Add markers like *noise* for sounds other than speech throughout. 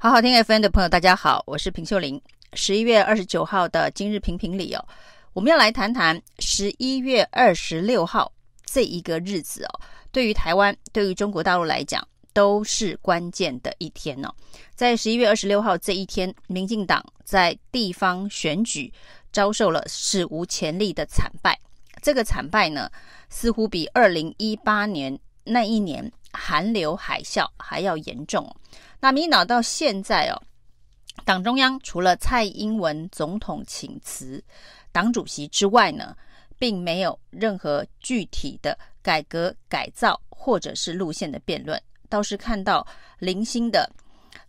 好好听 FM 的朋友，大家好，我是平秀玲。十一月二十九号的今日评评里哦，我们要来谈谈十一月二十六号这一个日子哦，对于台湾，对于中国大陆来讲，都是关键的一天哦。在十一月二十六号这一天，民进党在地方选举遭受了史无前例的惨败。这个惨败呢，似乎比二零一八年那一年韩流海啸还要严重。那民进党到现在哦，党中央除了蔡英文总统请辞党主席之外呢，并没有任何具体的改革改造或者是路线的辩论，倒是看到零星的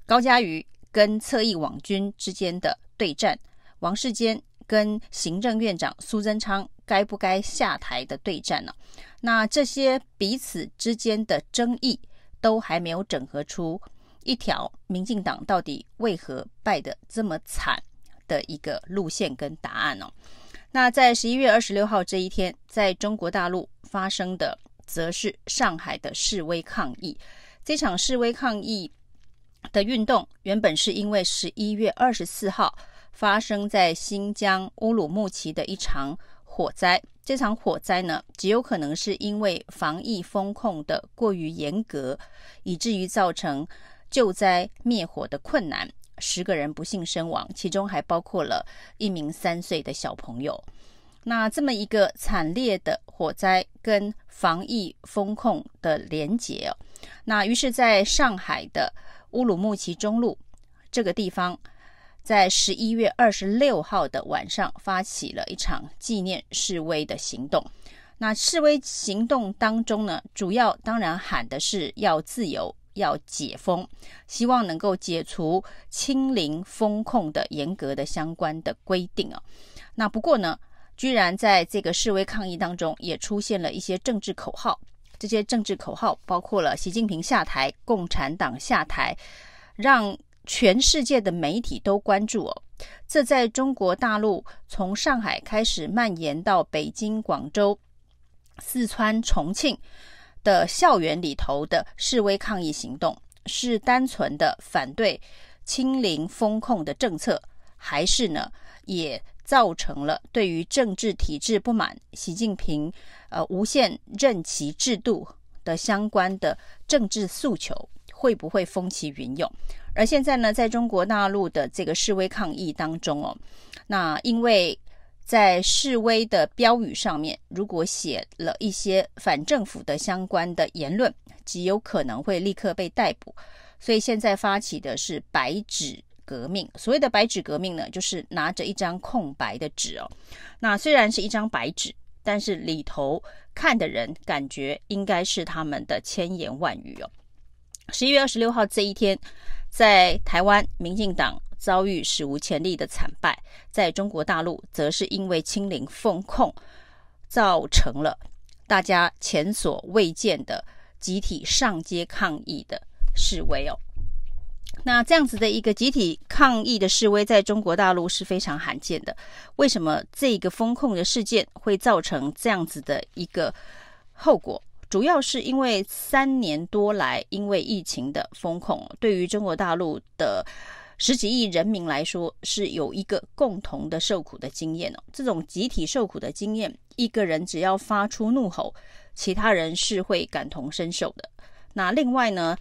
高嘉瑜跟侧翼网军之间的对战，王世坚跟行政院长苏贞昌该不该下台的对战呢？那这些彼此之间的争议都还没有整合出。一条民进党到底为何败得这么惨的一个路线跟答案呢、哦？那在十一月二十六号这一天，在中国大陆发生的，则是上海的示威抗议。这场示威抗议的运动，原本是因为十一月二十四号发生在新疆乌鲁木齐的一场火灾。这场火灾呢，极有可能是因为防疫风控的过于严格，以至于造成。救灾灭火的困难，十个人不幸身亡，其中还包括了一名三岁的小朋友。那这么一个惨烈的火灾跟防疫风控的连结，那于是在上海的乌鲁木齐中路这个地方，在十一月二十六号的晚上发起了一场纪念示威的行动。那示威行动当中呢，主要当然喊的是要自由。要解封，希望能够解除清零封控的严格的相关的规定啊。那不过呢，居然在这个示威抗议当中，也出现了一些政治口号。这些政治口号包括了习近平下台、共产党下台，让全世界的媒体都关注哦。这在中国大陆从上海开始蔓延到北京、广州、四川、重庆。的校园里头的示威抗议行动，是单纯的反对清零封控的政策，还是呢，也造成了对于政治体制不满，习近平呃无限任期制度的相关的政治诉求，会不会风起云涌？而现在呢，在中国大陆的这个示威抗议当中哦，那因为。在示威的标语上面，如果写了一些反政府的相关的言论，极有可能会立刻被逮捕。所以现在发起的是白纸革命。所谓的白纸革命呢，就是拿着一张空白的纸哦。那虽然是一张白纸，但是里头看的人感觉应该是他们的千言万语哦。十一月二十六号这一天，在台湾民进党。遭遇史无前例的惨败，在中国大陆则是因为清零封控，造成了大家前所未见的集体上街抗议的示威哦。那这样子的一个集体抗议的示威，在中国大陆是非常罕见的。为什么这个封控的事件会造成这样子的一个后果？主要是因为三年多来，因为疫情的封控，对于中国大陆的。十几亿人民来说，是有一个共同的受苦的经验哦。这种集体受苦的经验，一个人只要发出怒吼，其他人是会感同身受的。那另外呢，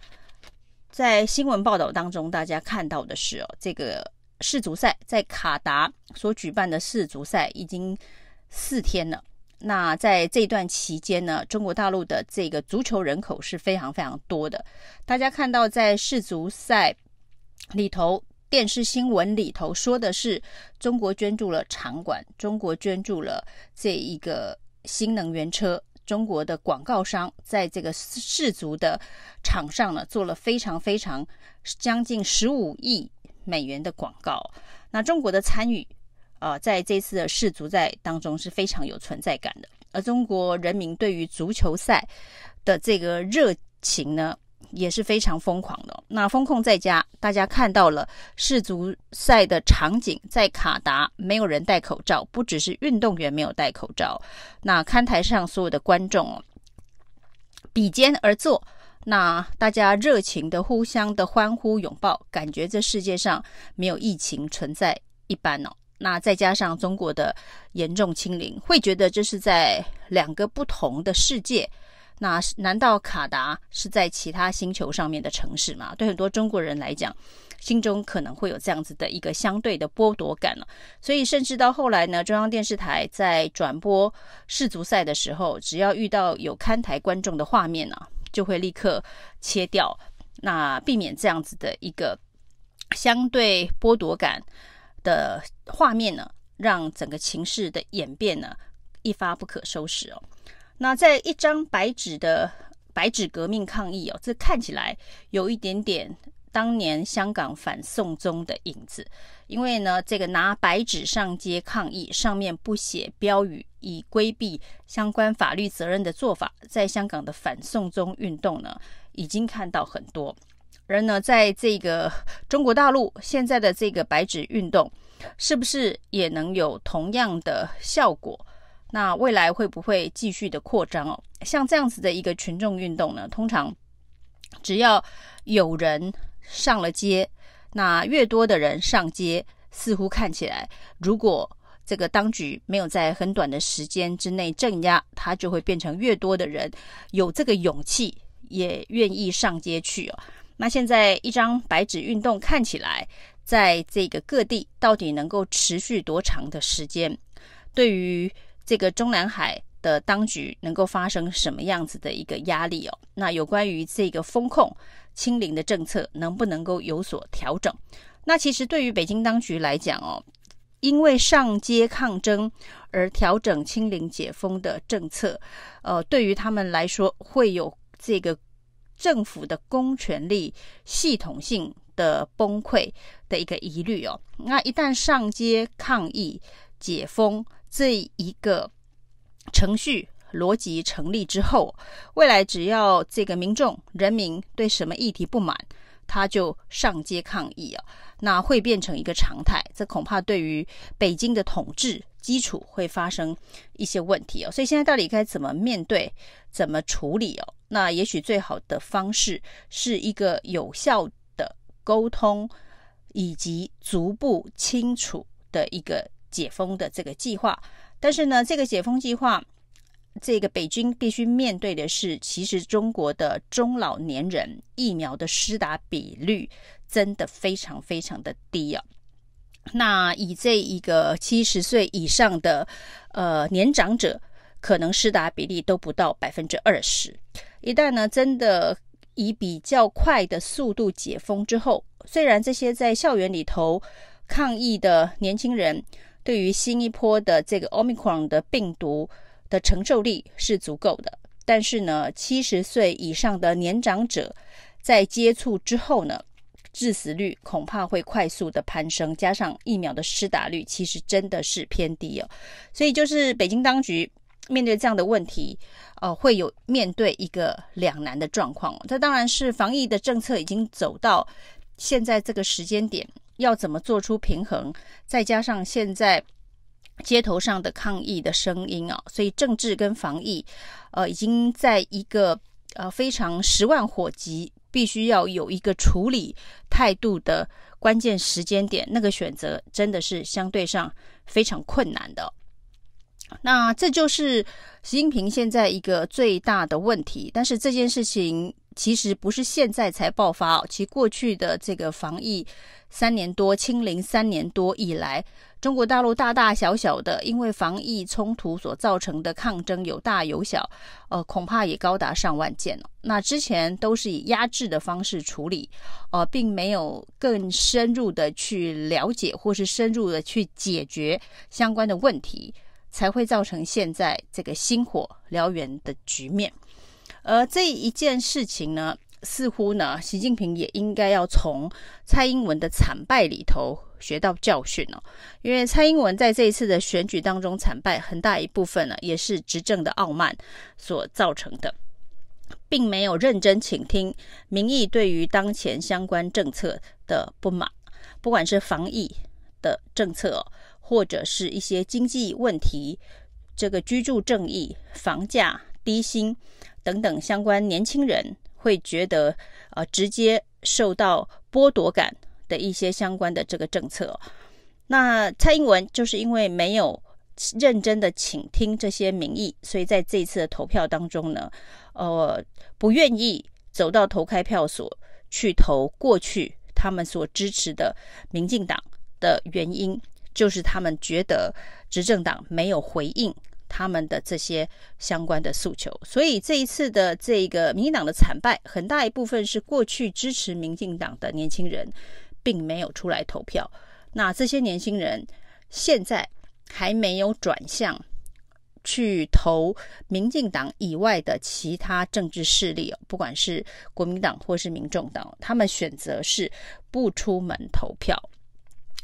在新闻报道当中，大家看到的是哦，这个世足赛在卡达所举办的世足赛已经四天了。那在这段期间呢，中国大陆的这个足球人口是非常非常多的。大家看到在世足赛里头。电视新闻里头说的是中国捐助了场馆，中国捐助了这一个新能源车，中国的广告商在这个世足的场上呢做了非常非常将近十五亿美元的广告。那中国的参与啊，在这次的世足赛当中是非常有存在感的，而中国人民对于足球赛的这个热情呢，也是非常疯狂的。那封控在家，大家看到了世足赛的场景，在卡达没有人戴口罩，不只是运动员没有戴口罩，那看台上所有的观众比肩而坐，那大家热情的互相的欢呼拥抱，感觉这世界上没有疫情存在一般哦。那再加上中国的严重清零，会觉得这是在两个不同的世界。那难道卡达是在其他星球上面的城市吗？对很多中国人来讲，心中可能会有这样子的一个相对的剥夺感了。所以，甚至到后来呢，中央电视台在转播世足赛的时候，只要遇到有看台观众的画面呢，就会立刻切掉，那避免这样子的一个相对剥夺感的画面呢，让整个情势的演变呢一发不可收拾哦。那在一张白纸的白纸革命抗议哦，这看起来有一点点当年香港反送中的影子，因为呢，这个拿白纸上街抗议，上面不写标语，以规避相关法律责任的做法，在香港的反送中运动呢，已经看到很多。而呢，在这个 *laughs* 中国大陆现在的这个白纸运动，是不是也能有同样的效果？那未来会不会继续的扩张哦？像这样子的一个群众运动呢，通常只要有人上了街，那越多的人上街，似乎看起来，如果这个当局没有在很短的时间之内镇压，它就会变成越多的人有这个勇气，也愿意上街去哦。那现在一张白纸运动看起来，在这个各地到底能够持续多长的时间？对于这个中南海的当局能够发生什么样子的一个压力哦？那有关于这个封控清零的政策能不能够有所调整？那其实对于北京当局来讲哦，因为上街抗争而调整清零解封的政策，呃，对于他们来说会有这个政府的公权力系统性的崩溃的一个疑虑哦。那一旦上街抗议解封，这一个程序逻辑成立之后，未来只要这个民众人民对什么议题不满，他就上街抗议啊，那会变成一个常态。这恐怕对于北京的统治基础会发生一些问题哦。所以现在到底该怎么面对、怎么处理哦？那也许最好的方式是一个有效的沟通，以及逐步清楚的一个。解封的这个计划，但是呢，这个解封计划，这个北京必须面对的是，其实中国的中老年人疫苗的施打比率真的非常非常的低啊。那以这一个七十岁以上的呃年长者，可能施打比例都不到百分之二十。一旦呢，真的以比较快的速度解封之后，虽然这些在校园里头抗议的年轻人，对于新一波的这个 Omicron 的病毒的承受力是足够的，但是呢，七十岁以上的年长者在接触之后呢，致死率恐怕会快速的攀升，加上疫苗的施打率其实真的是偏低哦，所以就是北京当局面对这样的问题，呃，会有面对一个两难的状况。这当然是防疫的政策已经走到现在这个时间点。要怎么做出平衡？再加上现在街头上的抗议的声音啊，所以政治跟防疫，呃，已经在一个呃非常十万火急，必须要有一个处理态度的关键时间点，那个选择真的是相对上非常困难的。那这就是习近平现在一个最大的问题，但是这件事情。其实不是现在才爆发哦，其过去的这个防疫三年多、清零三年多以来，中国大陆大大小小的因为防疫冲突所造成的抗争有大有小，呃，恐怕也高达上万件了。那之前都是以压制的方式处理，呃，并没有更深入的去了解或是深入的去解决相关的问题，才会造成现在这个星火燎原的局面。而这一件事情呢，似乎呢，习近平也应该要从蔡英文的惨败里头学到教训哦。因为蔡英文在这一次的选举当中惨败，很大一部分呢，也是执政的傲慢所造成的，并没有认真倾听民意对于当前相关政策的不满，不管是防疫的政策，或者是一些经济问题，这个居住正义、房价低薪。等等相关年轻人会觉得呃直接受到剥夺感的一些相关的这个政策。那蔡英文就是因为没有认真的倾听这些民意，所以在这一次的投票当中呢，呃，不愿意走到投开票所去投过去他们所支持的民进党的原因，就是他们觉得执政党没有回应他们的这些相关的诉求，所以这一次的这个民进党的惨败，很大一部分是过去支持民进党的年轻人并没有出来投票。那这些年轻人现在还没有转向去投民进党以外的其他政治势力，不管是国民党或是民众党，他们选择是不出门投票。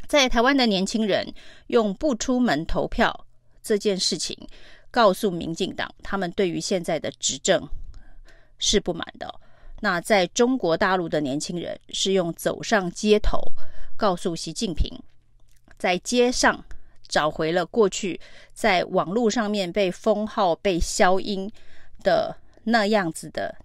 在台湾的年轻人用不出门投票这件事情，告诉民进党，他们对于现在的执政是不满的。那在中国大陆的年轻人是用走上街头。告诉习近平，在街上找回了过去在网络上面被封号、被消音的那样子的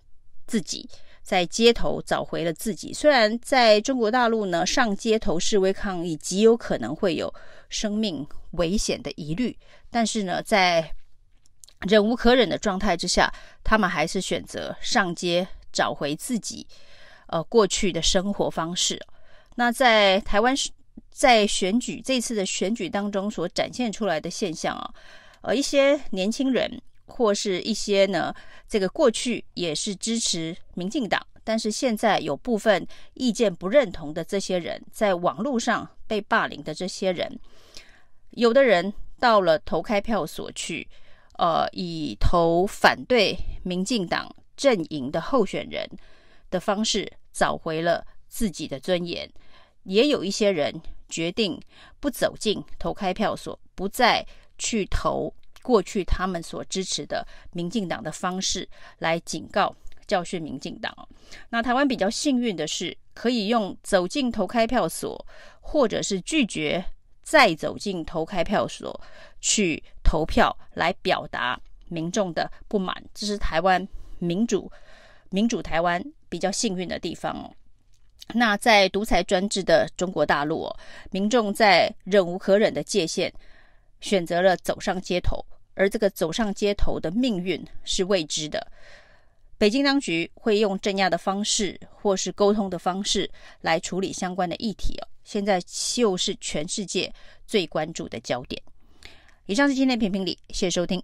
自己，在街头找回了自己。虽然在中国大陆呢，上街头示威抗议极有可能会有生命危险的疑虑，但是呢，在忍无可忍的状态之下，他们还是选择上街找回自己呃过去的生活方式。那在台湾，在选举这次的选举当中所展现出来的现象啊，呃，一些年轻人或是一些呢，这个过去也是支持民进党，但是现在有部分意见不认同的这些人，在网络上被霸凌的这些人，有的人到了投开票所去，呃，以投反对民进党阵营的候选人的方式找回了自己的尊严。也有一些人决定不走进投开票所，不再去投过去他们所支持的民进党的方式来警告、教训民进党。那台湾比较幸运的是，可以用走进投开票所，或者是拒绝再走进投开票所去投票来表达民众的不满。这是台湾民主、民主台湾比较幸运的地方哦。那在独裁专制的中国大陆，民众在忍无可忍的界限，选择了走上街头，而这个走上街头的命运是未知的。北京当局会用镇压的方式，或是沟通的方式来处理相关的议题哦。现在就是全世界最关注的焦点。以上是今天的评评理，谢谢收听。